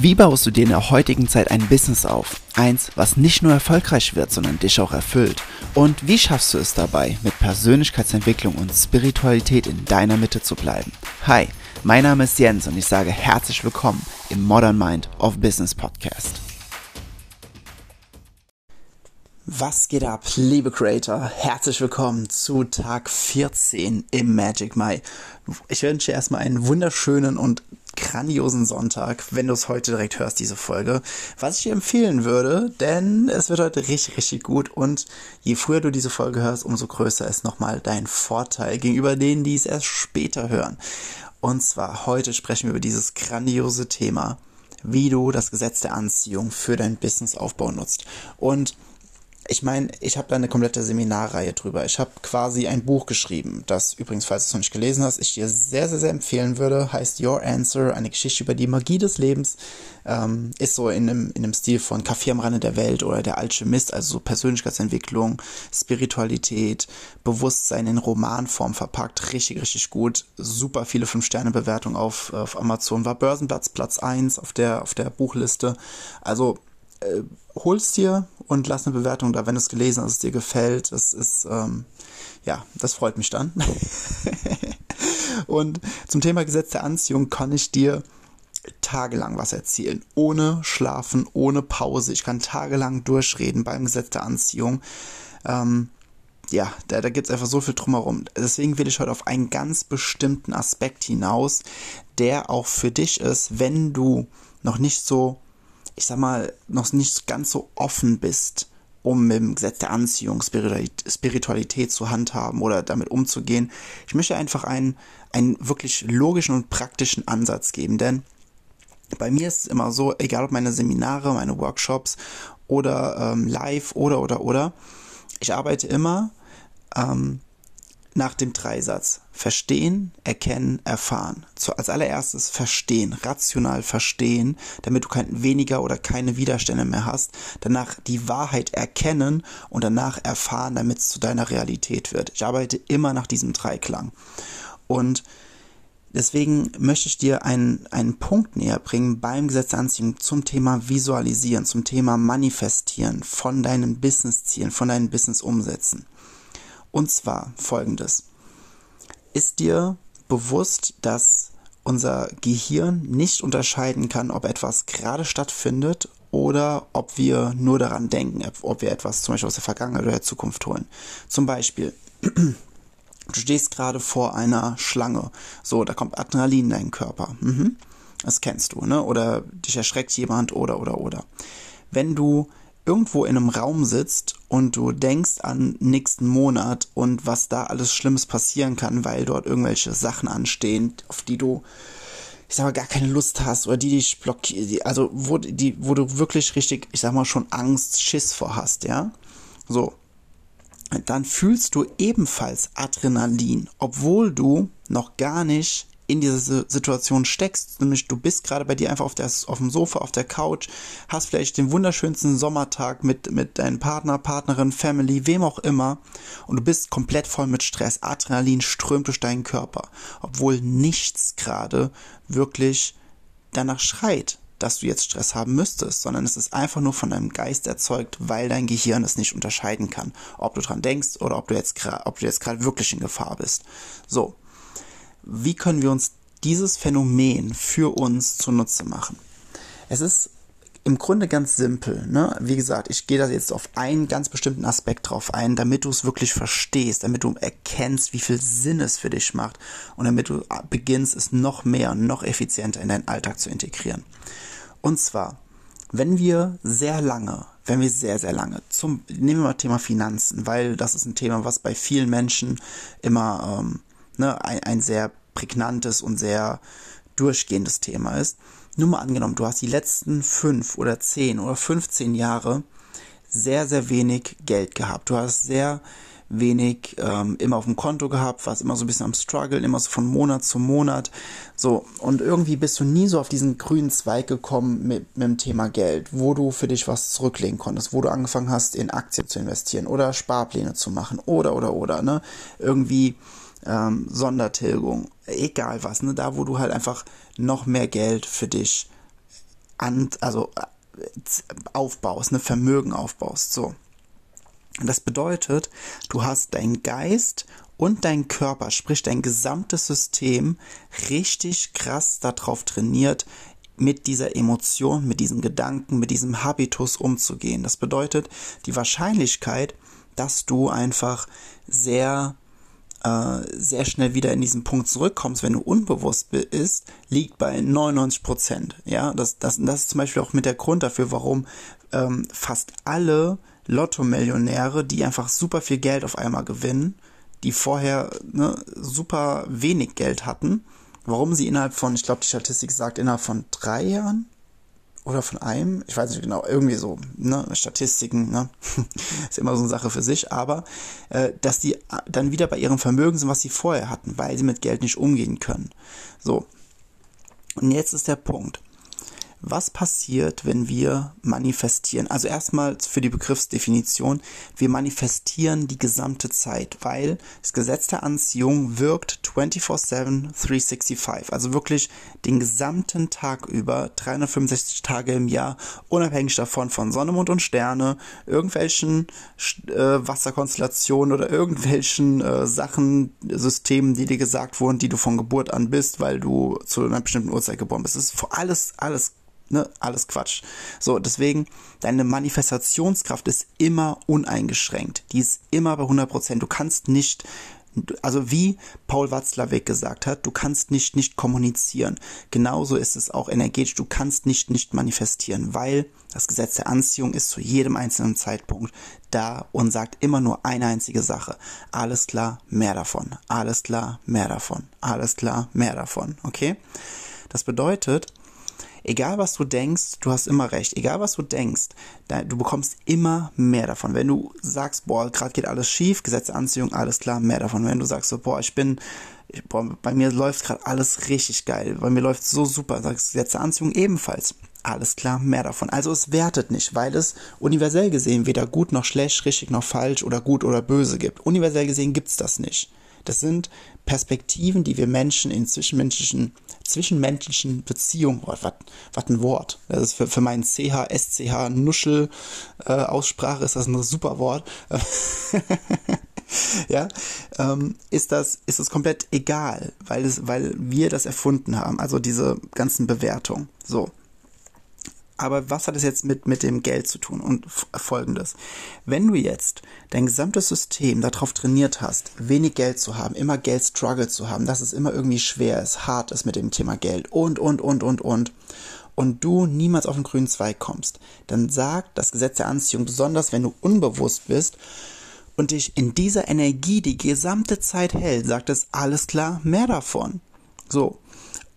Wie baust du dir in der heutigen Zeit ein Business auf? Eins, was nicht nur erfolgreich wird, sondern dich auch erfüllt. Und wie schaffst du es dabei, mit Persönlichkeitsentwicklung und Spiritualität in deiner Mitte zu bleiben? Hi, mein Name ist Jens und ich sage herzlich willkommen im Modern Mind of Business Podcast. Was geht ab, liebe Creator? Herzlich willkommen zu Tag 14 im Magic Mai. Ich wünsche erstmal einen wunderschönen und grandiosen Sonntag, wenn du es heute direkt hörst, diese Folge. Was ich dir empfehlen würde, denn es wird heute richtig, richtig gut und je früher du diese Folge hörst, umso größer ist nochmal dein Vorteil gegenüber denen, die es erst später hören. Und zwar heute sprechen wir über dieses grandiose Thema, wie du das Gesetz der Anziehung für dein Businessaufbau nutzt. Und ich meine, ich habe da eine komplette Seminarreihe drüber. Ich habe quasi ein Buch geschrieben, das übrigens, falls du es noch nicht gelesen hast, ich dir sehr, sehr, sehr empfehlen würde. Heißt Your Answer, eine Geschichte über die Magie des Lebens. Ähm, ist so in einem, in einem Stil von Kaffee am Rande der Welt oder der Alchemist, also so Persönlichkeitsentwicklung, Spiritualität, Bewusstsein in Romanform verpackt. Richtig, richtig gut. Super viele 5-Sterne-Bewertungen auf, auf Amazon. War Börsenplatz Platz 1 auf der, auf der Buchliste. Also äh, hol's dir und lass eine Bewertung da, wenn du es gelesen hast, es dir gefällt. Das ist, ähm, ja, das freut mich dann. und zum Thema Gesetz der Anziehung kann ich dir tagelang was erzählen. Ohne Schlafen, ohne Pause. Ich kann tagelang durchreden beim Gesetz der Anziehung. Ähm, ja, da, da gibt einfach so viel drumherum. Deswegen will ich heute auf einen ganz bestimmten Aspekt hinaus, der auch für dich ist, wenn du noch nicht so ich sag mal, noch nicht ganz so offen bist, um mit dem Gesetz der Anziehung Spiritualität zu handhaben oder damit umzugehen. Ich möchte einfach einen, einen wirklich logischen und praktischen Ansatz geben, denn bei mir ist es immer so, egal ob meine Seminare, meine Workshops oder ähm, live oder oder oder, ich arbeite immer ähm, nach dem Dreisatz. Verstehen, erkennen, erfahren. So, als allererstes verstehen, rational verstehen, damit du kein weniger oder keine Widerstände mehr hast. Danach die Wahrheit erkennen und danach erfahren, damit es zu deiner Realität wird. Ich arbeite immer nach diesem Dreiklang. Und Deswegen möchte ich dir einen, einen Punkt näher bringen beim Gesetz der Anziehung zum Thema Visualisieren, zum Thema Manifestieren von deinen Business-Zielen, von deinen Business-Umsätzen. Und zwar folgendes. Ist dir bewusst, dass unser Gehirn nicht unterscheiden kann, ob etwas gerade stattfindet oder ob wir nur daran denken, ob wir etwas zum Beispiel aus der Vergangenheit oder der Zukunft holen. Zum Beispiel, du stehst gerade vor einer Schlange. So, da kommt Adrenalin in deinen Körper. Mhm. Das kennst du, ne? Oder dich erschreckt jemand oder oder oder. Wenn du irgendwo in einem Raum sitzt und du denkst an nächsten Monat und was da alles Schlimmes passieren kann, weil dort irgendwelche Sachen anstehen, auf die du, ich sag mal, gar keine Lust hast oder die dich blockieren, also wo, die, wo du wirklich richtig, ich sag mal, schon Angst, Schiss vor hast, ja? So. Dann fühlst du ebenfalls Adrenalin, obwohl du noch gar nicht in diese Situation steckst, nämlich du bist gerade bei dir einfach auf, der, auf dem Sofa, auf der Couch, hast vielleicht den wunderschönsten Sommertag mit, mit deinem Partner, Partnerin, Family, wem auch immer und du bist komplett voll mit Stress, Adrenalin strömt durch deinen Körper, obwohl nichts gerade wirklich danach schreit, dass du jetzt Stress haben müsstest, sondern es ist einfach nur von deinem Geist erzeugt, weil dein Gehirn es nicht unterscheiden kann, ob du dran denkst oder ob du jetzt, ob du jetzt gerade wirklich in Gefahr bist. So wie können wir uns dieses Phänomen für uns zunutze machen? Es ist im Grunde ganz simpel. Ne? Wie gesagt, ich gehe da jetzt auf einen ganz bestimmten Aspekt drauf ein, damit du es wirklich verstehst, damit du erkennst, wie viel Sinn es für dich macht und damit du beginnst, es noch mehr und noch effizienter in deinen Alltag zu integrieren. Und zwar, wenn wir sehr lange, wenn wir sehr, sehr lange, zum, nehmen wir mal Thema Finanzen, weil das ist ein Thema, was bei vielen Menschen immer ähm, ne, ein, ein sehr prägnantes und sehr durchgehendes Thema ist. Nur mal angenommen, du hast die letzten fünf oder zehn oder 15 Jahre sehr, sehr wenig Geld gehabt. Du hast sehr wenig ähm, immer auf dem Konto gehabt, warst immer so ein bisschen am Struggle, immer so von Monat zu Monat. So, und irgendwie bist du nie so auf diesen grünen Zweig gekommen mit, mit dem Thema Geld, wo du für dich was zurücklegen konntest, wo du angefangen hast, in Aktien zu investieren oder Sparpläne zu machen oder oder oder, ne? Irgendwie ähm, Sondertilgung, egal was, ne? da wo du halt einfach noch mehr Geld für dich an, also äh, aufbaust, ne, Vermögen aufbaust. So. Das bedeutet, du hast deinen Geist und dein Körper, sprich dein gesamtes System, richtig krass darauf trainiert, mit dieser Emotion, mit diesem Gedanken, mit diesem Habitus umzugehen. Das bedeutet, die Wahrscheinlichkeit, dass du einfach sehr äh, sehr schnell wieder in diesen Punkt zurückkommst, wenn du unbewusst bist, liegt bei 99 Prozent. Ja, das, das, das ist zum Beispiel auch mit der Grund dafür, warum ähm, fast alle Lotto-Millionäre, die einfach super viel Geld auf einmal gewinnen, die vorher ne, super wenig Geld hatten, warum sie innerhalb von, ich glaube, die Statistik sagt, innerhalb von drei Jahren oder von einem, ich weiß nicht genau, irgendwie so, ne, Statistiken, ne, ist immer so eine Sache für sich, aber äh, dass die dann wieder bei ihrem Vermögen sind, was sie vorher hatten, weil sie mit Geld nicht umgehen können. So. Und jetzt ist der Punkt was passiert, wenn wir manifestieren. Also erstmal für die Begriffsdefinition, wir manifestieren die gesamte Zeit, weil das Gesetz der Anziehung wirkt 24/7, 365, also wirklich den gesamten Tag über, 365 Tage im Jahr, unabhängig davon von Sonne, Mond und Sterne, irgendwelchen äh, Wasserkonstellationen oder irgendwelchen äh, Sachen, Systemen, die dir gesagt wurden, die du von Geburt an bist, weil du zu einer bestimmten Uhrzeit geboren bist. Das ist alles, alles ne, alles Quatsch. So, deswegen, deine Manifestationskraft ist immer uneingeschränkt. Die ist immer bei 100 Prozent. Du kannst nicht, also wie Paul Watzlawick gesagt hat, du kannst nicht nicht kommunizieren. Genauso ist es auch energetisch. Du kannst nicht nicht manifestieren, weil das Gesetz der Anziehung ist zu jedem einzelnen Zeitpunkt da und sagt immer nur eine einzige Sache. Alles klar, mehr davon. Alles klar, mehr davon. Alles klar, mehr davon. Okay? Das bedeutet, egal was du denkst, du hast immer recht. Egal was du denkst, du bekommst immer mehr davon. Wenn du sagst, boah, gerade geht alles schief, Gesetze Anziehung, alles klar, mehr davon. Wenn du sagst so, boah, ich bin, boah, bei mir läuft gerade alles richtig geil, bei mir läuft so super, sagst Gesetze Anziehung ebenfalls. Alles klar, mehr davon. Also es wertet nicht, weil es universell gesehen weder gut noch schlecht, richtig noch falsch oder gut oder böse gibt. Universell gesehen gibt's das nicht. Das sind Perspektiven, die wir Menschen in zwischenmenschlichen, zwischenmenschlichen Beziehungen, oh, was ein Wort. Das ist für, für meinen CH, SCH, Nuschel äh, Aussprache ist das ein super Wort. ja, ähm, ist das, ist das komplett egal, weil es, weil wir das erfunden haben. Also diese ganzen Bewertungen. So. Aber was hat es jetzt mit, mit dem Geld zu tun? Und folgendes. Wenn du jetzt dein gesamtes System darauf trainiert hast, wenig Geld zu haben, immer Geld Struggle zu haben, dass es immer irgendwie schwer ist, hart ist mit dem Thema Geld und, und, und, und, und, und du niemals auf den grünen Zweig kommst, dann sagt das Gesetz der Anziehung, besonders wenn du unbewusst bist, und dich in dieser Energie die gesamte Zeit hält, sagt es alles klar, mehr davon. So.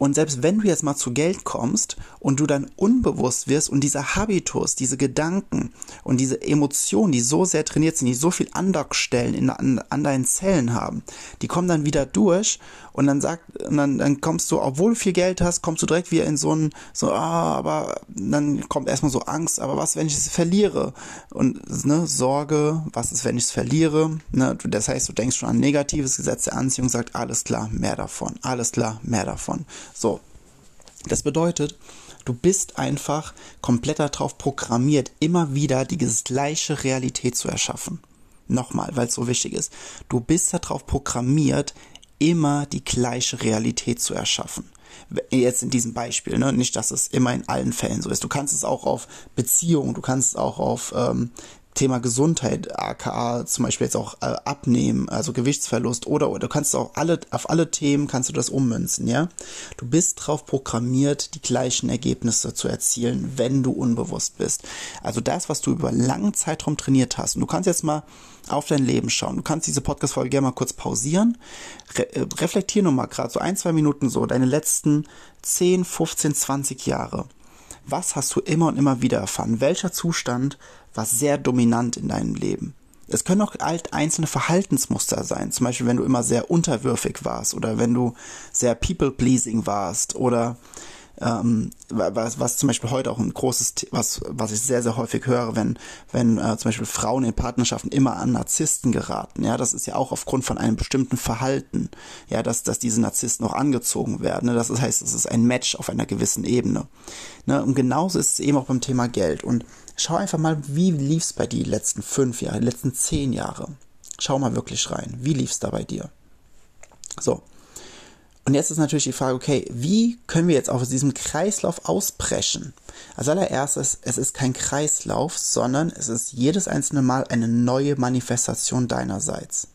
Und selbst wenn du jetzt mal zu Geld kommst und du dann unbewusst wirst und dieser Habitus, diese Gedanken und diese Emotionen, die so sehr trainiert sind, die so viel Andockstellen in, an, an deinen Zellen haben, die kommen dann wieder durch und dann sagt, und dann, dann kommst du, obwohl du viel Geld hast, kommst du direkt wieder in so ein, so, ah, aber dann kommt erstmal so Angst, aber was, wenn ich es verliere? Und, ne, Sorge, was ist, wenn ich es verliere? Ne, das heißt, du denkst schon an negatives Gesetz der Anziehung, sagt, alles klar, mehr davon, alles klar, mehr davon. So. Das bedeutet, du bist einfach komplett darauf programmiert, immer wieder die gleiche Realität zu erschaffen. Nochmal, weil es so wichtig ist. Du bist darauf programmiert, immer die gleiche Realität zu erschaffen. Jetzt in diesem Beispiel, ne? nicht, dass es immer in allen Fällen so ist. Du kannst es auch auf Beziehungen, du kannst es auch auf ähm, Thema Gesundheit, aka zum Beispiel jetzt auch äh, abnehmen, also Gewichtsverlust oder, oder du kannst auch alle, auf alle Themen kannst du das ummünzen, ja. Du bist drauf programmiert, die gleichen Ergebnisse zu erzielen, wenn du unbewusst bist. Also das, was du über langen Zeitraum trainiert hast. Und du kannst jetzt mal auf dein Leben schauen. Du kannst diese Podcast-Folge gerne mal kurz pausieren. Re äh, reflektier nochmal gerade so ein, zwei Minuten so deine letzten 10, 15, 20 Jahre. Was hast du immer und immer wieder erfahren? Welcher Zustand war sehr dominant in deinem Leben? Es können auch alt einzelne Verhaltensmuster sein. Zum Beispiel, wenn du immer sehr unterwürfig warst oder wenn du sehr people-pleasing warst oder ähm, was, was zum Beispiel heute auch ein großes, was, was ich sehr, sehr häufig höre, wenn, wenn äh, zum Beispiel Frauen in Partnerschaften immer an Narzissten geraten. Ja, das ist ja auch aufgrund von einem bestimmten Verhalten, ja, dass, dass diese Narzissten auch angezogen werden. Ne? Das heißt, es ist ein Match auf einer gewissen Ebene. Ne? Und genauso ist es eben auch beim Thema Geld. Und schau einfach mal, wie lief es bei dir die letzten fünf Jahre, die letzten zehn Jahre. Schau mal wirklich rein. Wie lief es da bei dir? So. Und jetzt ist natürlich die Frage, okay, wie können wir jetzt aus diesem Kreislauf ausbrechen? Als allererstes, es ist kein Kreislauf, sondern es ist jedes einzelne Mal eine neue Manifestation deinerseits.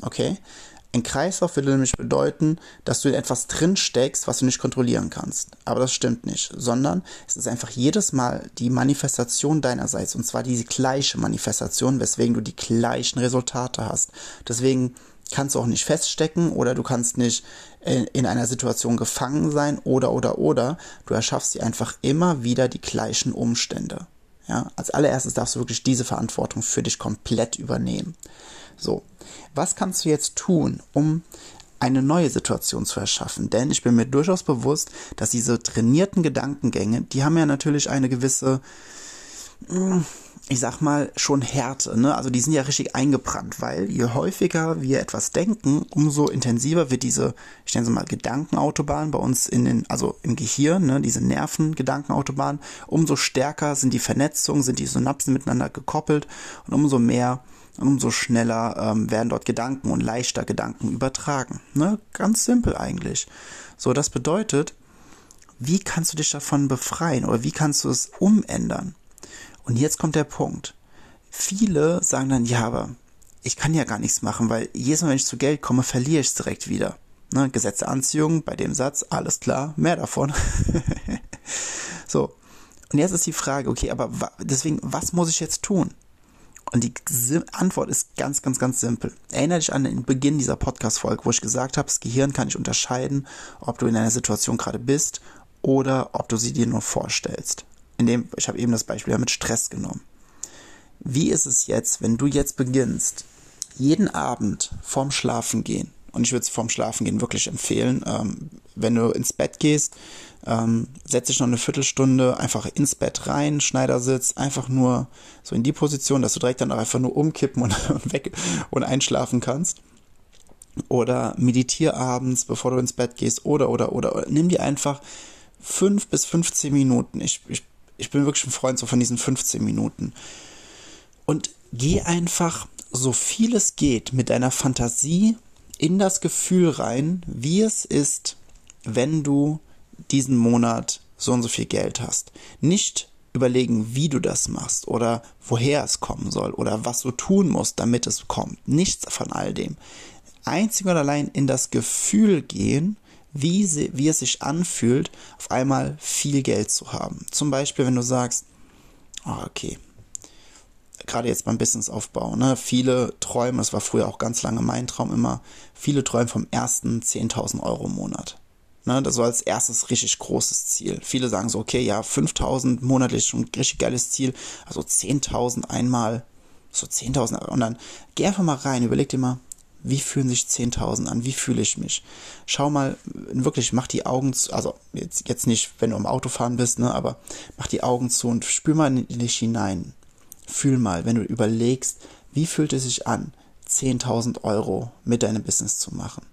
Okay? Ein Kreislauf würde nämlich bedeuten, dass du in etwas drin steckst, was du nicht kontrollieren kannst. Aber das stimmt nicht, sondern es ist einfach jedes Mal die Manifestation deinerseits und zwar die gleiche Manifestation, weswegen du die gleichen Resultate hast. Deswegen kannst du auch nicht feststecken oder du kannst nicht in einer Situation gefangen sein oder oder oder. Du erschaffst dir einfach immer wieder die gleichen Umstände. Ja, als allererstes darfst du wirklich diese Verantwortung für dich komplett übernehmen. So, was kannst du jetzt tun, um eine neue Situation zu erschaffen? Denn ich bin mir durchaus bewusst, dass diese trainierten Gedankengänge, die haben ja natürlich eine gewisse, hm, ich sag mal, schon Härte, ne? Also die sind ja richtig eingebrannt, weil je häufiger wir etwas denken, umso intensiver wird diese, ich nenne sie mal Gedankenautobahn bei uns in den, also im Gehirn, ne, diese Nervengedankenautobahn, umso stärker sind die Vernetzungen, sind die Synapsen miteinander gekoppelt und umso mehr umso schneller ähm, werden dort Gedanken und leichter Gedanken übertragen. Ne? Ganz simpel eigentlich. So, das bedeutet, wie kannst du dich davon befreien oder wie kannst du es umändern? Und jetzt kommt der Punkt. Viele sagen dann, ja, aber ich kann ja gar nichts machen, weil jedes Mal, wenn ich zu Geld komme, verliere ich es direkt wieder. Ne? Gesetz der Anziehung, bei dem Satz, alles klar, mehr davon. so. Und jetzt ist die Frage, okay, aber deswegen, was muss ich jetzt tun? Und die Antwort ist ganz, ganz, ganz simpel. Erinnere dich an den Beginn dieser Podcast-Folge, wo ich gesagt habe, das Gehirn kann nicht unterscheiden, ob du in einer Situation gerade bist oder ob du sie dir nur vorstellst. In dem, ich habe eben das Beispiel ja mit Stress genommen. Wie ist es jetzt, wenn du jetzt beginnst, jeden Abend vorm Schlafengehen und ich würde es vorm Schlafengehen wirklich empfehlen. Ähm, wenn du ins Bett gehst, ähm, setz dich noch eine Viertelstunde einfach ins Bett rein, Schneidersitz, einfach nur so in die Position, dass du direkt dann auch einfach nur umkippen und, und weg und einschlafen kannst. Oder meditier abends, bevor du ins Bett gehst, oder, oder, oder, oder. nimm dir einfach fünf bis 15 Minuten. Ich, ich, ich bin wirklich ein Freund so von diesen 15 Minuten. Und geh einfach so viel es geht mit deiner Fantasie in das Gefühl rein, wie es ist, wenn du diesen Monat so und so viel Geld hast. Nicht überlegen, wie du das machst oder woher es kommen soll oder was du tun musst, damit es kommt. Nichts von all dem. Einzig und allein in das Gefühl gehen, wie, sie, wie es sich anfühlt, auf einmal viel Geld zu haben. Zum Beispiel, wenn du sagst, oh, okay, gerade jetzt beim Businessaufbau, ne, viele träumen, es war früher auch ganz lange mein Traum immer, viele träumen vom ersten 10.000 Euro im Monat. Ne, das war als erstes richtig großes Ziel. Viele sagen so, okay, ja, 5.000 monatlich schon ein richtig geiles Ziel, also 10.000 einmal, so 10.000 und dann geh einfach mal rein, überleg dir mal, wie fühlen sich 10.000 an? Wie fühle ich mich? Schau mal, wirklich, mach die Augen zu, also jetzt, jetzt nicht, wenn du am Auto fahren bist, ne, aber mach die Augen zu und spür mal in dich hinein. Fühl mal, wenn du überlegst, wie fühlt es sich an, 10.000 Euro mit deinem Business zu machen.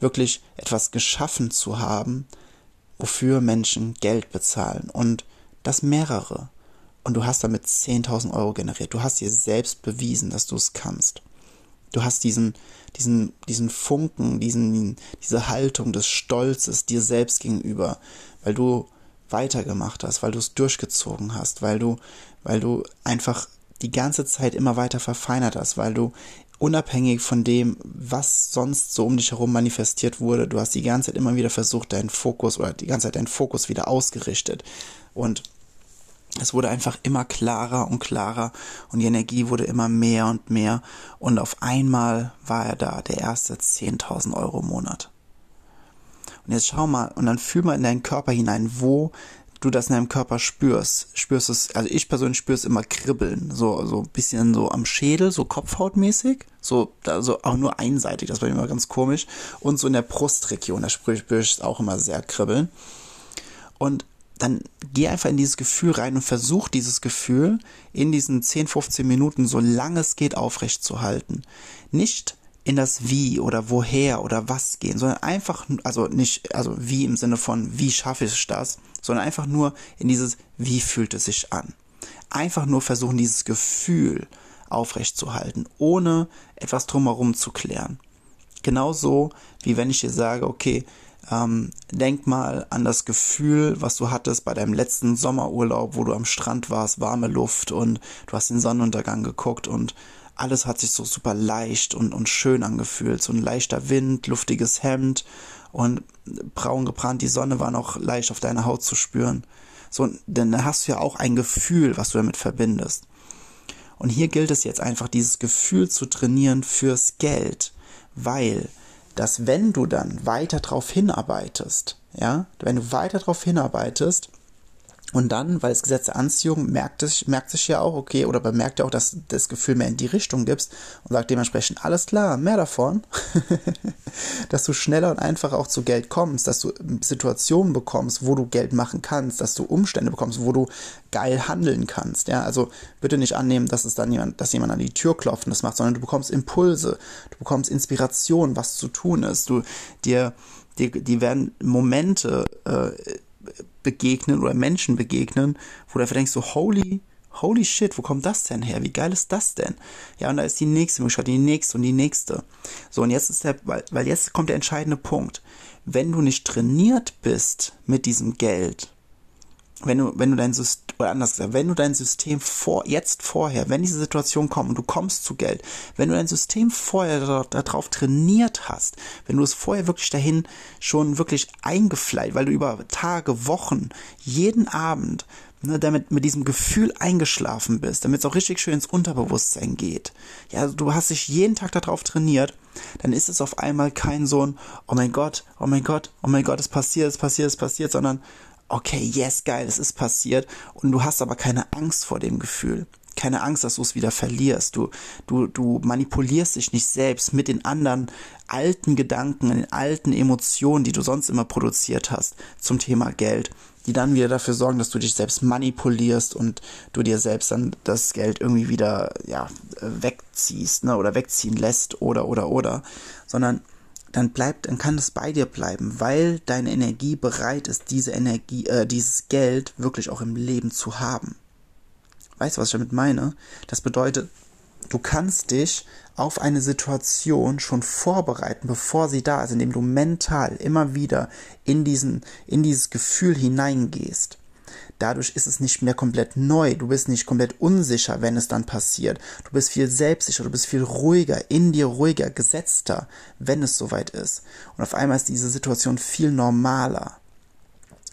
Wirklich etwas geschaffen zu haben, wofür Menschen Geld bezahlen und das mehrere. Und du hast damit 10.000 Euro generiert. Du hast dir selbst bewiesen, dass du es kannst. Du hast diesen, diesen, diesen Funken, diesen, diese Haltung des Stolzes dir selbst gegenüber, weil du weitergemacht hast, weil du es durchgezogen hast, weil du, weil du einfach die ganze Zeit immer weiter verfeinert hast, weil du unabhängig von dem, was sonst so um dich herum manifestiert wurde, du hast die ganze Zeit immer wieder versucht, deinen Fokus oder die ganze Zeit deinen Fokus wieder ausgerichtet. Und es wurde einfach immer klarer und klarer und die Energie wurde immer mehr und mehr und auf einmal war er da, der erste 10.000 Euro im Monat. Und jetzt schau mal und dann fühl mal in deinen Körper hinein, wo du das in deinem Körper spürst. Spürst es, also ich persönlich spüre es immer kribbeln, so, so bisschen so am Schädel, so Kopfhautmäßig, so, also auch nur einseitig, das war immer ganz komisch. Und so in der Brustregion, da spüre ich es auch immer sehr kribbeln. Und dann geh einfach in dieses Gefühl rein und versuch dieses Gefühl in diesen 10, 15 Minuten, so lange es geht, aufrecht zu halten. Nicht in das Wie oder woher oder was gehen, sondern einfach, also nicht, also wie im Sinne von, wie schaffe ich das, sondern einfach nur in dieses, wie fühlt es sich an. Einfach nur versuchen, dieses Gefühl aufrechtzuerhalten, ohne etwas drumherum zu klären. Genauso wie wenn ich dir sage, okay, ähm, denk mal an das Gefühl, was du hattest bei deinem letzten Sommerurlaub, wo du am Strand warst, warme Luft und du hast den Sonnenuntergang geguckt und alles hat sich so super leicht und, und schön angefühlt. So ein leichter Wind, luftiges Hemd und braun gebrannt, die Sonne war noch leicht auf deiner Haut zu spüren. So, denn dann hast du ja auch ein Gefühl, was du damit verbindest. Und hier gilt es jetzt einfach, dieses Gefühl zu trainieren fürs Geld, weil dass wenn du dann weiter darauf hinarbeitest, ja, wenn du weiter darauf hinarbeitest, und dann, weil das Gesetz der Anziehung merkt, es, merkt sich ja auch, okay, oder bemerkt ja auch, dass das Gefühl mehr in die Richtung gibst und sagt dementsprechend, alles klar, mehr davon, dass du schneller und einfacher auch zu Geld kommst, dass du Situationen bekommst, wo du Geld machen kannst, dass du Umstände bekommst, wo du geil handeln kannst, ja, also bitte nicht annehmen, dass es dann jemand, dass jemand an die Tür klopft und das macht, sondern du bekommst Impulse, du bekommst Inspiration, was zu tun ist, du, dir, dir, die werden Momente, äh, begegnen oder Menschen begegnen, wo du einfach denkst so, holy, holy shit, wo kommt das denn her? Wie geil ist das denn? Ja, und da ist die nächste Möglichkeit, die nächste und die nächste. So, und jetzt ist der, weil, weil jetzt kommt der entscheidende Punkt. Wenn du nicht trainiert bist mit diesem Geld, wenn du, wenn du dein System, oder anders gesagt, wenn du dein System vor, jetzt vorher, wenn diese Situation kommt und du kommst zu Geld, wenn du dein System vorher darauf trainiert hast, wenn du es vorher wirklich dahin schon wirklich eingefleiht, weil du über Tage, Wochen, jeden Abend ne, damit mit diesem Gefühl eingeschlafen bist, damit es auch richtig schön ins Unterbewusstsein geht. Ja, also du hast dich jeden Tag darauf trainiert, dann ist es auf einmal kein so ein, oh mein Gott, oh mein Gott, oh mein Gott, es passiert, es passiert, es passiert, sondern okay, yes, geil, es ist passiert und du hast aber keine Angst vor dem Gefühl. Keine Angst, dass du es wieder verlierst. Du, du, du manipulierst dich nicht selbst mit den anderen alten Gedanken, den alten Emotionen, die du sonst immer produziert hast zum Thema Geld, die dann wieder dafür sorgen, dass du dich selbst manipulierst und du dir selbst dann das Geld irgendwie wieder, ja, wegziehst, ne, oder wegziehen lässt oder, oder, oder, sondern dann bleibt, dann kann es bei dir bleiben, weil deine Energie bereit ist, diese Energie, äh, dieses Geld wirklich auch im Leben zu haben. Weißt du, was ich damit meine? Das bedeutet, du kannst dich auf eine Situation schon vorbereiten, bevor sie da ist, indem du mental immer wieder in diesen, in dieses Gefühl hineingehst. Dadurch ist es nicht mehr komplett neu. Du bist nicht komplett unsicher, wenn es dann passiert. Du bist viel selbstsicher, du bist viel ruhiger, in dir ruhiger, gesetzter, wenn es soweit ist. Und auf einmal ist diese Situation viel normaler.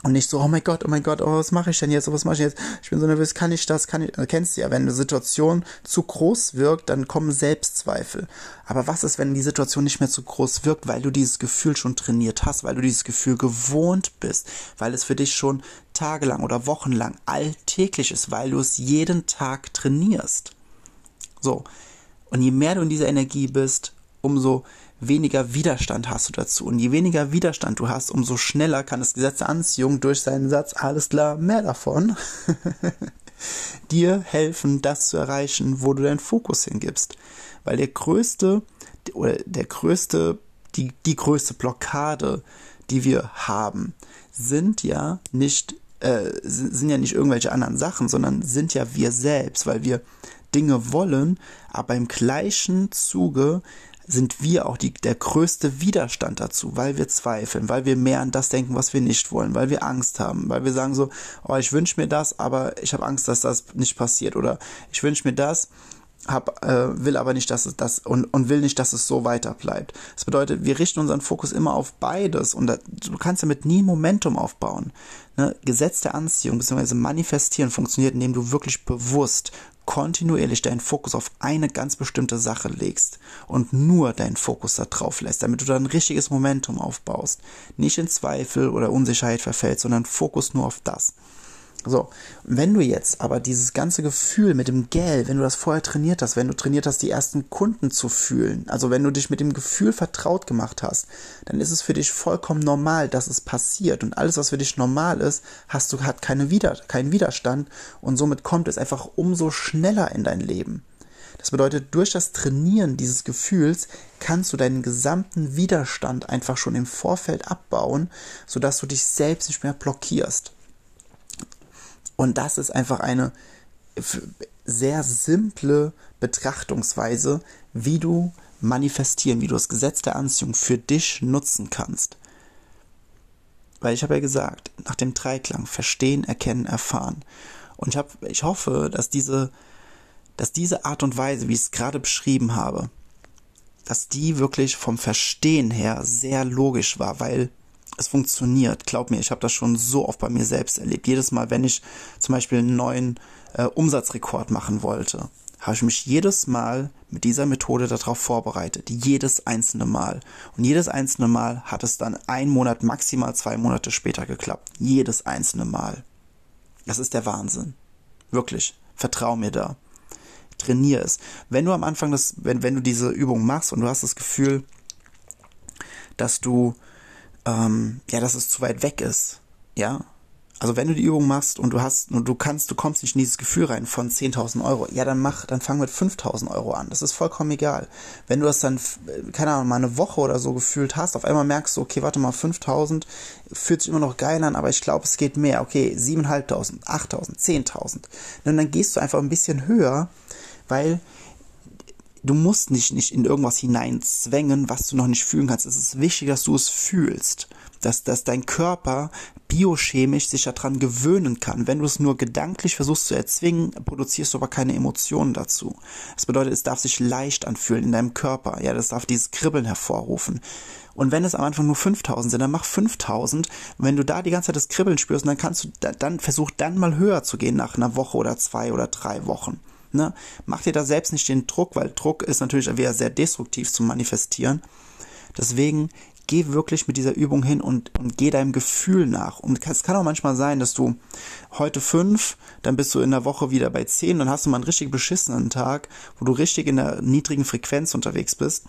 Und nicht so, oh mein Gott, oh mein Gott, oh, was mache ich denn jetzt, oh, was mache ich jetzt? Ich bin so nervös, kann ich das, kann ich, du kennst ja, wenn eine Situation zu groß wirkt, dann kommen Selbstzweifel. Aber was ist, wenn die Situation nicht mehr zu groß wirkt, weil du dieses Gefühl schon trainiert hast, weil du dieses Gefühl gewohnt bist, weil es für dich schon tagelang oder wochenlang alltäglich ist, weil du es jeden Tag trainierst. So. Und je mehr du in dieser Energie bist, umso weniger Widerstand hast du dazu. Und je weniger Widerstand du hast, umso schneller kann das Gesetz der Anziehung durch seinen Satz, alles klar, mehr davon, dir helfen, das zu erreichen, wo du deinen Fokus hingibst. Weil der größte, oder der größte, die, die größte Blockade, die wir haben, sind ja nicht, äh, sind ja nicht irgendwelche anderen Sachen, sondern sind ja wir selbst, weil wir Dinge wollen, aber im gleichen Zuge sind wir auch die, der größte Widerstand dazu, weil wir zweifeln, weil wir mehr an das denken, was wir nicht wollen, weil wir Angst haben, weil wir sagen so, oh, ich wünsche mir das, aber ich habe Angst, dass das nicht passiert oder ich wünsche mir das, hab, äh, will aber nicht, dass es das und, und will nicht, dass es so weiter bleibt. Das bedeutet, wir richten unseren Fokus immer auf beides und da, du kannst damit nie Momentum aufbauen. Ne? Gesetz der Anziehung bzw. manifestieren funktioniert, indem du wirklich bewusst kontinuierlich deinen Fokus auf eine ganz bestimmte Sache legst und nur deinen Fokus da drauf lässt, damit du dann ein richtiges Momentum aufbaust. Nicht in Zweifel oder Unsicherheit verfällst, sondern Fokus nur auf das. So, wenn du jetzt aber dieses ganze Gefühl mit dem Geld, wenn du das vorher trainiert hast, wenn du trainiert hast, die ersten Kunden zu fühlen, also wenn du dich mit dem Gefühl vertraut gemacht hast, dann ist es für dich vollkommen normal, dass es passiert und alles, was für dich normal ist, hast du hat keine Wider keinen Widerstand und somit kommt es einfach umso schneller in dein Leben. Das bedeutet, durch das Trainieren dieses Gefühls kannst du deinen gesamten Widerstand einfach schon im Vorfeld abbauen, sodass du dich selbst nicht mehr blockierst. Und das ist einfach eine sehr simple Betrachtungsweise, wie du manifestieren, wie du das Gesetz der Anziehung für dich nutzen kannst. Weil ich habe ja gesagt, nach dem Dreiklang verstehen, erkennen, erfahren. Und ich, hab, ich hoffe, dass diese, dass diese Art und Weise, wie ich es gerade beschrieben habe, dass die wirklich vom Verstehen her sehr logisch war, weil es funktioniert. Glaub mir, ich habe das schon so oft bei mir selbst erlebt. Jedes Mal, wenn ich zum Beispiel einen neuen äh, Umsatzrekord machen wollte, habe ich mich jedes Mal mit dieser Methode darauf vorbereitet. Jedes einzelne Mal. Und jedes einzelne Mal hat es dann ein Monat, maximal zwei Monate später geklappt. Jedes einzelne Mal. Das ist der Wahnsinn. Wirklich. Vertrau mir da. Trainier es. Wenn du am Anfang das, wenn, wenn du diese Übung machst und du hast das Gefühl, dass du, ähm, ja, dass es zu weit weg ist, ja, also wenn du die Übung machst und du hast und du kannst, du kommst nicht in dieses Gefühl rein von 10.000 Euro, ja dann mach, dann fang mit 5.000 Euro an. Das ist vollkommen egal. Wenn du das dann, keine Ahnung, mal eine Woche oder so gefühlt hast, auf einmal merkst du, okay, warte mal, 5.000 fühlt sich immer noch geil an, aber ich glaube, es geht mehr. Okay, 7.500, 8.000, 10.000. Und dann gehst du einfach ein bisschen höher, weil du musst nicht, nicht in irgendwas hineinzwängen, was du noch nicht fühlen kannst. Es ist wichtig, dass du es fühlst dass, dass dein Körper biochemisch sich daran gewöhnen kann. Wenn du es nur gedanklich versuchst zu erzwingen, produzierst du aber keine Emotionen dazu. Das bedeutet, es darf sich leicht anfühlen in deinem Körper. Ja, das darf dieses Kribbeln hervorrufen. Und wenn es am Anfang nur 5000 sind, dann mach 5000. Wenn du da die ganze Zeit das Kribbeln spürst, dann kannst du, dann versuch dann mal höher zu gehen nach einer Woche oder zwei oder drei Wochen. Ne? Mach dir da selbst nicht den Druck, weil Druck ist natürlich wieder sehr destruktiv zu manifestieren. Deswegen geh wirklich mit dieser Übung hin und, und geh deinem Gefühl nach. Und es kann auch manchmal sein, dass du heute fünf, dann bist du in der Woche wieder bei zehn, dann hast du mal einen richtig beschissenen Tag, wo du richtig in der niedrigen Frequenz unterwegs bist.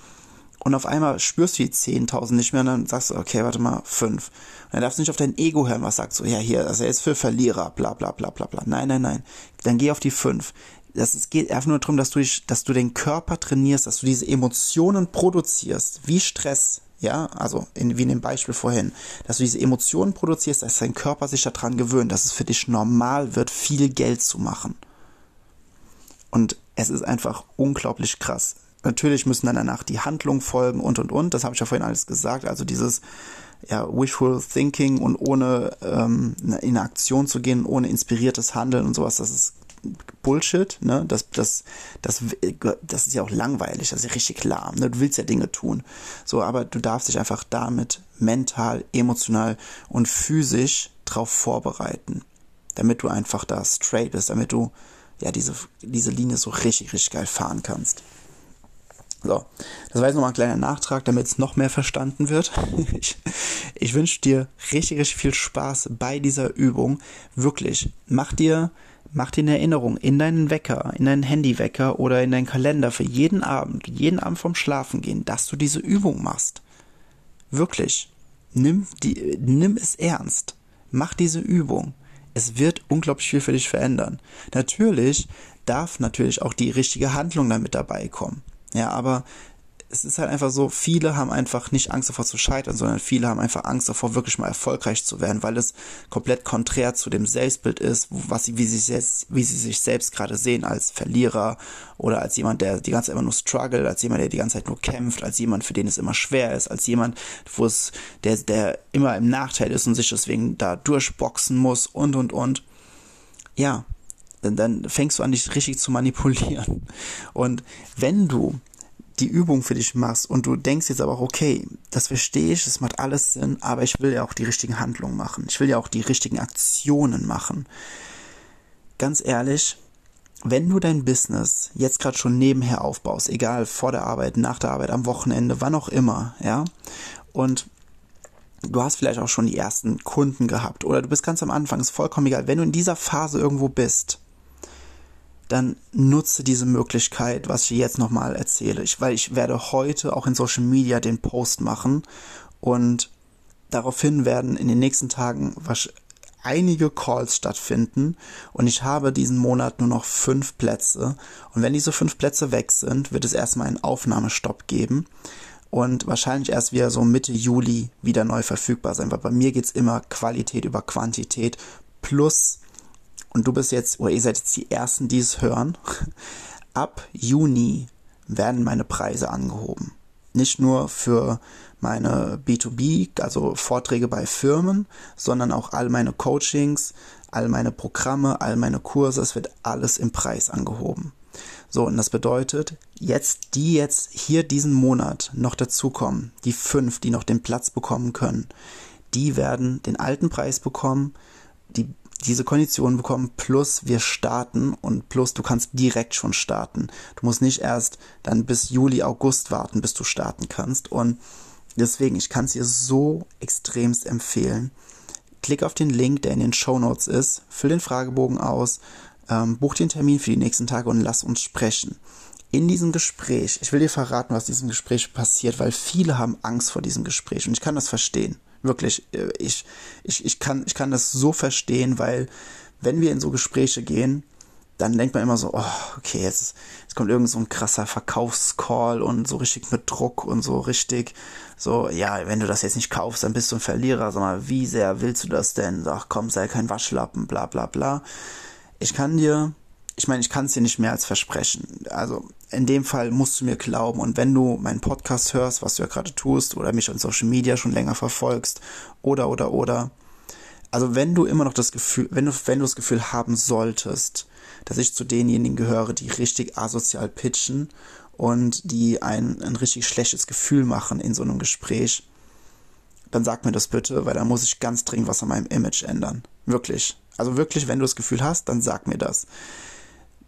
Und auf einmal spürst du die 10.000 nicht mehr und dann sagst du, okay, warte mal, fünf. Und dann darfst du nicht auf dein Ego hören, was sagt so, ja, hier, also er ist für Verlierer, bla, bla, bla, bla, bla. Nein, nein, nein. Dann geh auf die fünf. Das, es geht einfach nur darum, dass du, dich, dass du den Körper trainierst, dass du diese Emotionen produzierst, wie Stress, ja, also in, wie in dem Beispiel vorhin, dass du diese Emotionen produzierst, dass dein Körper sich daran gewöhnt, dass es für dich normal wird, viel Geld zu machen. Und es ist einfach unglaublich krass. Natürlich müssen dann danach die Handlungen folgen und und und. Das habe ich ja vorhin alles gesagt. Also dieses ja, wishful thinking und ohne ähm, in Aktion zu gehen, ohne inspiriertes Handeln und sowas, das ist Bullshit, ne? Das, das, das, das ist ja auch langweilig, das ist ja richtig lahm, ne? Du willst ja Dinge tun. So, aber du darfst dich einfach damit mental, emotional und physisch drauf vorbereiten. Damit du einfach da straight bist, damit du ja diese, diese Linie so richtig, richtig geil fahren kannst. So, das war jetzt nochmal ein kleiner Nachtrag, damit es noch mehr verstanden wird. Ich, ich wünsche dir richtig, richtig viel Spaß bei dieser Übung. Wirklich, mach dir Mach dir eine Erinnerung in deinen Wecker, in deinen Handywecker oder in deinen Kalender für jeden Abend, jeden Abend vom Schlafengehen, dass du diese Übung machst. Wirklich. Nimm, die, nimm es ernst. Mach diese Übung. Es wird unglaublich viel für dich verändern. Natürlich darf natürlich auch die richtige Handlung damit dabei kommen. Ja, aber es ist halt einfach so, viele haben einfach nicht Angst davor zu scheitern, sondern viele haben einfach Angst davor, wirklich mal erfolgreich zu werden, weil es komplett konträr zu dem Selbstbild ist, was sie, wie sie, selbst, wie sie sich selbst gerade sehen, als Verlierer oder als jemand, der die ganze Zeit immer nur struggle, als jemand, der die ganze Zeit nur kämpft, als jemand, für den es immer schwer ist, als jemand, wo es, der, der immer im Nachteil ist und sich deswegen da durchboxen muss und, und, und. Ja, dann fängst du an, dich richtig zu manipulieren. Und wenn du die Übung für dich machst und du denkst jetzt aber auch, okay, das verstehe ich, das macht alles Sinn, aber ich will ja auch die richtigen Handlungen machen. Ich will ja auch die richtigen Aktionen machen. Ganz ehrlich, wenn du dein Business jetzt gerade schon nebenher aufbaust, egal vor der Arbeit, nach der Arbeit, am Wochenende, wann auch immer, ja, und du hast vielleicht auch schon die ersten Kunden gehabt oder du bist ganz am Anfang, ist vollkommen egal, wenn du in dieser Phase irgendwo bist, dann nutze diese Möglichkeit, was ich jetzt nochmal erzähle. Ich, weil ich werde heute auch in Social Media den Post machen und daraufhin werden in den nächsten Tagen was einige Calls stattfinden und ich habe diesen Monat nur noch fünf Plätze. Und wenn diese fünf Plätze weg sind, wird es erstmal einen Aufnahmestopp geben und wahrscheinlich erst wieder so Mitte Juli wieder neu verfügbar sein, weil bei mir geht's immer Qualität über Quantität plus, und du bist jetzt, oder ihr seid jetzt die Ersten, die es hören, ab Juni werden meine Preise angehoben. Nicht nur für meine B2B, also Vorträge bei Firmen, sondern auch all meine Coachings, all meine Programme, all meine Kurse, es wird alles im Preis angehoben. So, und das bedeutet, jetzt, die jetzt hier diesen Monat noch dazukommen, die fünf, die noch den Platz bekommen können, die werden den alten Preis bekommen, die diese Konditionen bekommen, plus wir starten und plus du kannst direkt schon starten. Du musst nicht erst dann bis Juli, August warten, bis du starten kannst. Und deswegen, ich kann es dir so extremst empfehlen. Klick auf den Link, der in den Show Notes ist, füll den Fragebogen aus, ähm, buch den Termin für die nächsten Tage und lass uns sprechen. In diesem Gespräch, ich will dir verraten, was in diesem Gespräch passiert, weil viele haben Angst vor diesem Gespräch und ich kann das verstehen. Wirklich, äh, ich, ich, ich, kann, ich kann das so verstehen, weil wenn wir in so Gespräche gehen, dann denkt man immer so, oh, okay, jetzt, jetzt kommt irgend so ein krasser Verkaufscall und so richtig mit Druck und so richtig, so, ja, wenn du das jetzt nicht kaufst, dann bist du ein Verlierer. Sag mal, wie sehr willst du das denn? Ach komm, sei kein Waschlappen, bla bla bla. Ich kann dir ich meine, ich kann es dir nicht mehr als versprechen. Also in dem Fall musst du mir glauben. Und wenn du meinen Podcast hörst, was du ja gerade tust, oder mich on Social Media schon länger verfolgst, oder, oder, oder. Also wenn du immer noch das Gefühl, wenn du, wenn du das Gefühl haben solltest, dass ich zu denjenigen gehöre, die richtig asozial pitchen und die ein, ein richtig schlechtes Gefühl machen in so einem Gespräch, dann sag mir das bitte, weil dann muss ich ganz dringend was an meinem Image ändern. Wirklich. Also wirklich, wenn du das Gefühl hast, dann sag mir das.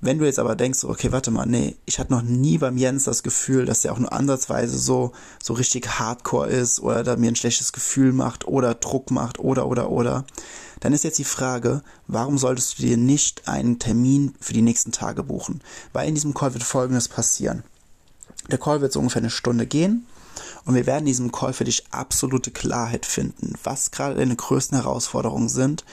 Wenn du jetzt aber denkst, okay, warte mal, nee, ich hatte noch nie beim Jens das Gefühl, dass der auch nur ansatzweise so, so richtig hardcore ist oder da mir ein schlechtes Gefühl macht oder Druck macht oder, oder, oder, dann ist jetzt die Frage, warum solltest du dir nicht einen Termin für die nächsten Tage buchen? Weil in diesem Call wird Folgendes passieren. Der Call wird so ungefähr eine Stunde gehen und wir werden in diesem Call für dich absolute Klarheit finden, was gerade deine größten Herausforderungen sind,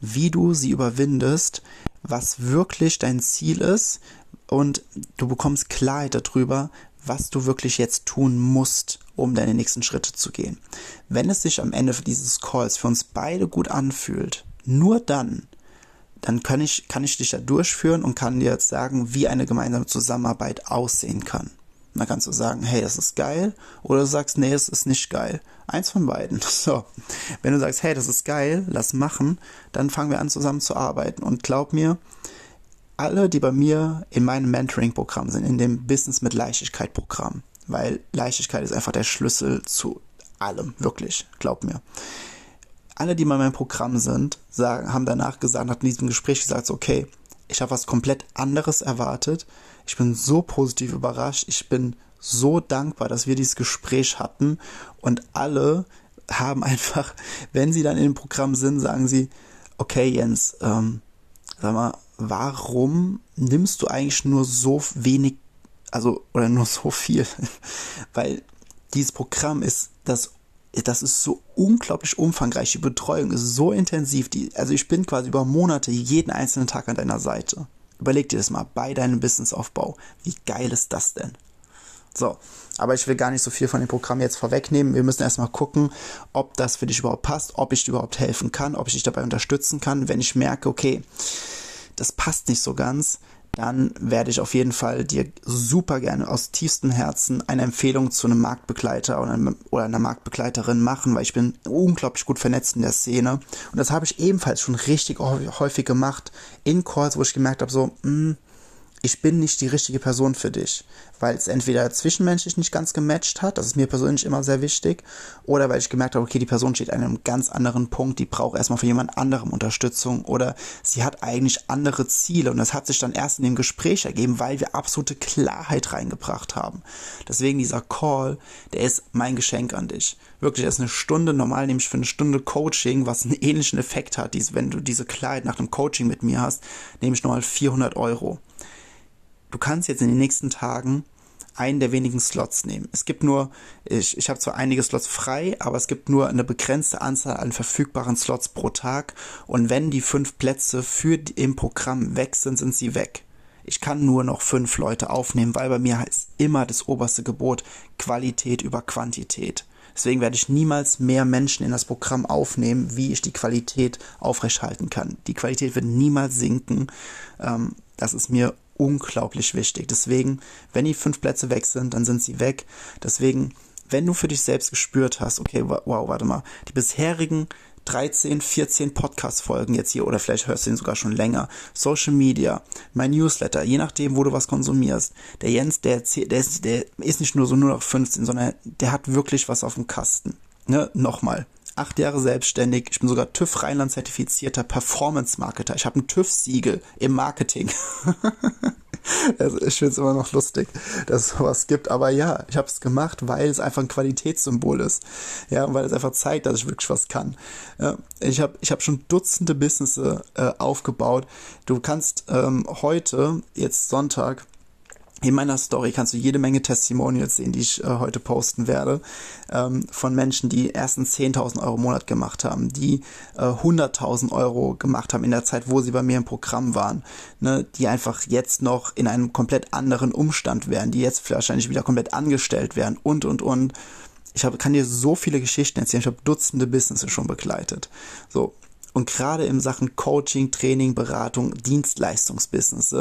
wie du sie überwindest, was wirklich dein Ziel ist und du bekommst Klarheit darüber, was du wirklich jetzt tun musst, um deine nächsten Schritte zu gehen. Wenn es sich am Ende dieses Calls für uns beide gut anfühlt, nur dann, dann kann ich, kann ich dich da durchführen und kann dir jetzt sagen, wie eine gemeinsame Zusammenarbeit aussehen kann. Dann kannst du sagen, hey, das ist geil, oder du sagst, nee, es ist nicht geil. Eins von beiden. So. Wenn du sagst, hey, das ist geil, lass machen, dann fangen wir an zusammen zu arbeiten. Und glaub mir, alle, die bei mir in meinem Mentoring-Programm sind, in dem Business mit Leichtigkeit-Programm, weil Leichtigkeit ist einfach der Schlüssel zu allem, wirklich, glaub mir. Alle, die bei meinem Programm sind, sagen, haben danach gesagt, hat in diesem Gespräch gesagt, okay, ich habe was komplett anderes erwartet. Ich bin so positiv überrascht. Ich bin so dankbar, dass wir dieses Gespräch hatten und alle haben einfach, wenn sie dann in dem Programm sind, sagen sie, okay Jens, ähm, sag mal, warum nimmst du eigentlich nur so wenig, also oder nur so viel? Weil dieses Programm ist das das ist so unglaublich umfangreich. Die Betreuung ist so intensiv. Die, also ich bin quasi über Monate jeden einzelnen Tag an deiner Seite. Überleg dir das mal bei deinem Businessaufbau. Wie geil ist das denn? So, aber ich will gar nicht so viel von dem Programm jetzt vorwegnehmen. Wir müssen erstmal gucken, ob das für dich überhaupt passt, ob ich dir überhaupt helfen kann, ob ich dich dabei unterstützen kann. Wenn ich merke, okay, das passt nicht so ganz, dann werde ich auf jeden Fall dir super gerne aus tiefstem Herzen eine Empfehlung zu einem Marktbegleiter oder, einem, oder einer Marktbegleiterin machen, weil ich bin unglaublich gut vernetzt in der Szene. Und das habe ich ebenfalls schon richtig häufig gemacht in Calls, wo ich gemerkt habe, so, mh, hm, ich bin nicht die richtige Person für dich, weil es entweder zwischenmenschlich nicht ganz gematcht hat, das ist mir persönlich immer sehr wichtig, oder weil ich gemerkt habe, okay, die Person steht an einem ganz anderen Punkt, die braucht erstmal von jemand anderem Unterstützung oder sie hat eigentlich andere Ziele und das hat sich dann erst in dem Gespräch ergeben, weil wir absolute Klarheit reingebracht haben. Deswegen dieser Call, der ist mein Geschenk an dich. Wirklich, das ist eine Stunde, normal nehme ich für eine Stunde Coaching, was einen ähnlichen Effekt hat, wenn du diese Klarheit nach einem Coaching mit mir hast, nehme ich nochmal 400 Euro du kannst jetzt in den nächsten Tagen einen der wenigen Slots nehmen. Es gibt nur, ich, ich habe zwar einige Slots frei, aber es gibt nur eine begrenzte Anzahl an verfügbaren Slots pro Tag. Und wenn die fünf Plätze für die, im Programm weg sind, sind sie weg. Ich kann nur noch fünf Leute aufnehmen, weil bei mir heißt immer das oberste Gebot Qualität über Quantität. Deswegen werde ich niemals mehr Menschen in das Programm aufnehmen, wie ich die Qualität aufrechthalten kann. Die Qualität wird niemals sinken. Ähm, das ist mir unglaublich wichtig. Deswegen, wenn die fünf Plätze weg sind, dann sind sie weg. Deswegen, wenn du für dich selbst gespürt hast, okay, wow, warte mal, die bisherigen 13, 14 Podcast-Folgen jetzt hier oder vielleicht hörst du ihn sogar schon länger. Social Media, mein Newsletter, je nachdem, wo du was konsumierst. Der Jens, der, der, ist, der ist nicht nur so nur noch 15, sondern der hat wirklich was auf dem Kasten. Ne? Nochmal. Acht Jahre selbstständig. Ich bin sogar TÜV Rheinland zertifizierter Performance Marketer. Ich habe ein TÜV-Siegel im Marketing. also ich finde es immer noch lustig, dass es sowas gibt. Aber ja, ich habe es gemacht, weil es einfach ein Qualitätssymbol ist. Ja, und weil es einfach zeigt, dass ich wirklich was kann. Ich habe ich hab schon Dutzende Businesses äh, aufgebaut. Du kannst ähm, heute, jetzt Sonntag, in meiner Story kannst du jede Menge Testimonials sehen, die ich äh, heute posten werde, ähm, von Menschen, die erstens 10.000 Euro im Monat gemacht haben, die äh, 100.000 Euro gemacht haben in der Zeit, wo sie bei mir im Programm waren, ne, die einfach jetzt noch in einem komplett anderen Umstand wären, die jetzt wahrscheinlich wieder komplett angestellt wären und, und, und. Ich hab, kann dir so viele Geschichten erzählen, ich habe Dutzende Businesses schon begleitet. So. Und gerade in Sachen Coaching, Training, Beratung, Dienstleistungsbusiness,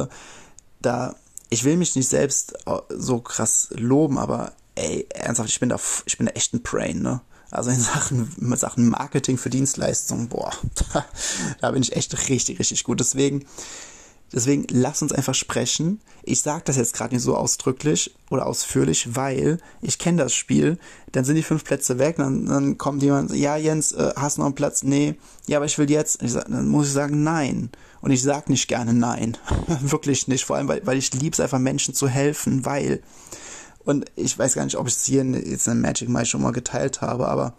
da ich will mich nicht selbst äh, so krass loben, aber ey, ernsthaft, ich bin da, ich bin da echt ein Brain, ne? Also in Sachen, in Sachen Marketing für Dienstleistungen, boah, da bin ich echt richtig, richtig gut. Deswegen, deswegen lass uns einfach sprechen. Ich sage das jetzt gerade nicht so ausdrücklich oder ausführlich, weil ich kenne das Spiel. Dann sind die fünf Plätze weg, dann, dann kommt jemand, ja Jens, äh, hast du noch einen Platz? Nee. Ja, aber ich will jetzt. Ich dann muss ich sagen, nein. Und ich sag nicht gerne nein. Wirklich nicht. Vor allem, weil, weil ich lieb's einfach Menschen zu helfen, weil. Und ich weiß gar nicht, ob ich es hier jetzt in Magic Mike schon mal geteilt habe, aber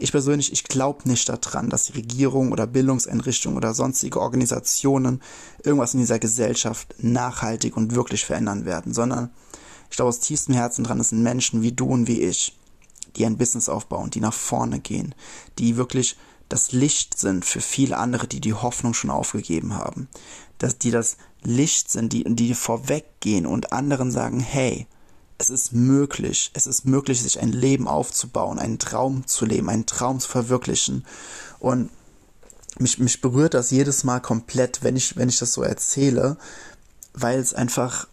ich persönlich, ich glaube nicht daran, dass die Regierung oder Bildungseinrichtungen oder sonstige Organisationen irgendwas in dieser Gesellschaft nachhaltig und wirklich verändern werden, sondern ich glaube aus tiefstem Herzen dran, es sind Menschen wie du und wie ich, die ein Business aufbauen, die nach vorne gehen, die wirklich das Licht sind für viele andere, die die Hoffnung schon aufgegeben haben. Dass die das Licht sind, die, die vorweggehen und anderen sagen, hey, es ist möglich, es ist möglich, sich ein Leben aufzubauen, einen Traum zu leben, einen Traum zu verwirklichen. Und mich, mich berührt das jedes Mal komplett, wenn ich, wenn ich das so erzähle, weil es einfach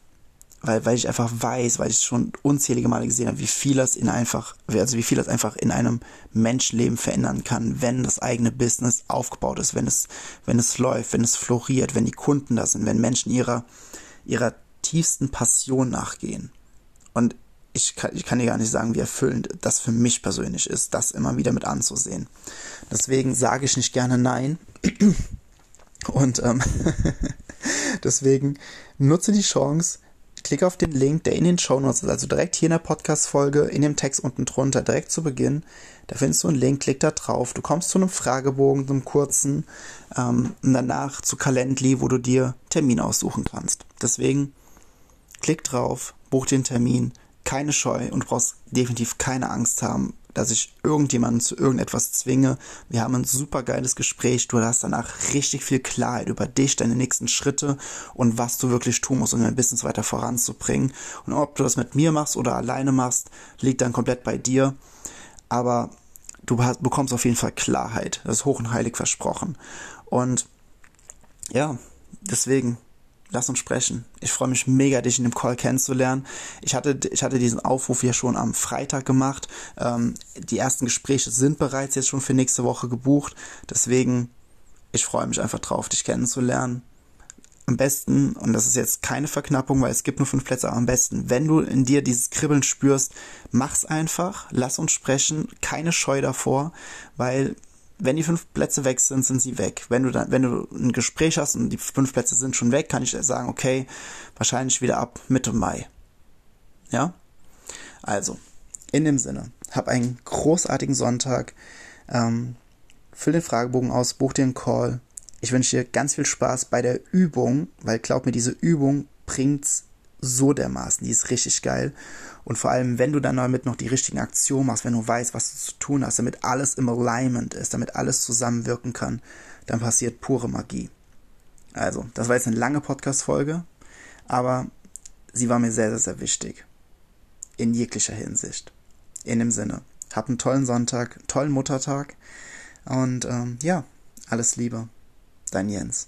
weil, weil ich einfach weiß, weil ich schon unzählige Male gesehen habe, wie viel das in einfach, also wie viel das einfach in einem Menschenleben verändern kann, wenn das eigene Business aufgebaut ist, wenn es, wenn es läuft, wenn es floriert, wenn die Kunden da sind, wenn Menschen ihrer, ihrer tiefsten Passion nachgehen. Und ich kann, ich kann dir gar nicht sagen, wie erfüllend das für mich persönlich ist, das immer wieder mit anzusehen. Deswegen sage ich nicht gerne Nein. Und ähm, deswegen nutze die Chance, Klick auf den Link, der in den Show Notes ist, also direkt hier in der Podcast-Folge, in dem Text unten drunter, direkt zu Beginn. Da findest du einen Link, klick da drauf. Du kommst zu einem Fragebogen, einem kurzen, ähm, und danach zu Calendly, wo du dir Termin aussuchen kannst. Deswegen klick drauf, buch den Termin, keine Scheu und du brauchst definitiv keine Angst haben, dass ich irgendjemanden zu irgendetwas zwinge. Wir haben ein super geiles Gespräch. Du hast danach richtig viel Klarheit über dich, deine nächsten Schritte und was du wirklich tun musst, um dein Business weiter voranzubringen. Und ob du das mit mir machst oder alleine machst, liegt dann komplett bei dir. Aber du bekommst auf jeden Fall Klarheit. Das ist hoch und heilig versprochen. Und ja, deswegen lass uns sprechen. Ich freue mich mega, dich in dem Call kennenzulernen. Ich hatte, ich hatte diesen Aufruf ja schon am Freitag gemacht. Ähm, die ersten Gespräche sind bereits jetzt schon für nächste Woche gebucht. Deswegen, ich freue mich einfach drauf, dich kennenzulernen. Am besten, und das ist jetzt keine Verknappung, weil es gibt nur fünf Plätze, aber am besten, wenn du in dir dieses Kribbeln spürst, mach's einfach, lass uns sprechen, keine Scheu davor, weil wenn die fünf Plätze weg sind, sind sie weg. Wenn du dann, wenn du ein Gespräch hast und die fünf Plätze sind schon weg, kann ich sagen, okay, wahrscheinlich wieder ab Mitte Mai. Ja? Also, in dem Sinne, hab einen großartigen Sonntag. Ähm, füll den Fragebogen aus, buch dir einen Call. Ich wünsche dir ganz viel Spaß bei der Übung, weil glaub mir, diese Übung bringt's so dermaßen, die ist richtig geil. Und vor allem, wenn du dann damit noch die richtigen Aktionen machst, wenn du weißt, was du zu tun hast, damit alles im Alignment ist, damit alles zusammenwirken kann, dann passiert pure Magie. Also, das war jetzt eine lange Podcast-Folge, aber sie war mir sehr, sehr, sehr wichtig. In jeglicher Hinsicht. In dem Sinne. Habt einen tollen Sonntag, tollen Muttertag und ähm, ja, alles Liebe. Dein Jens.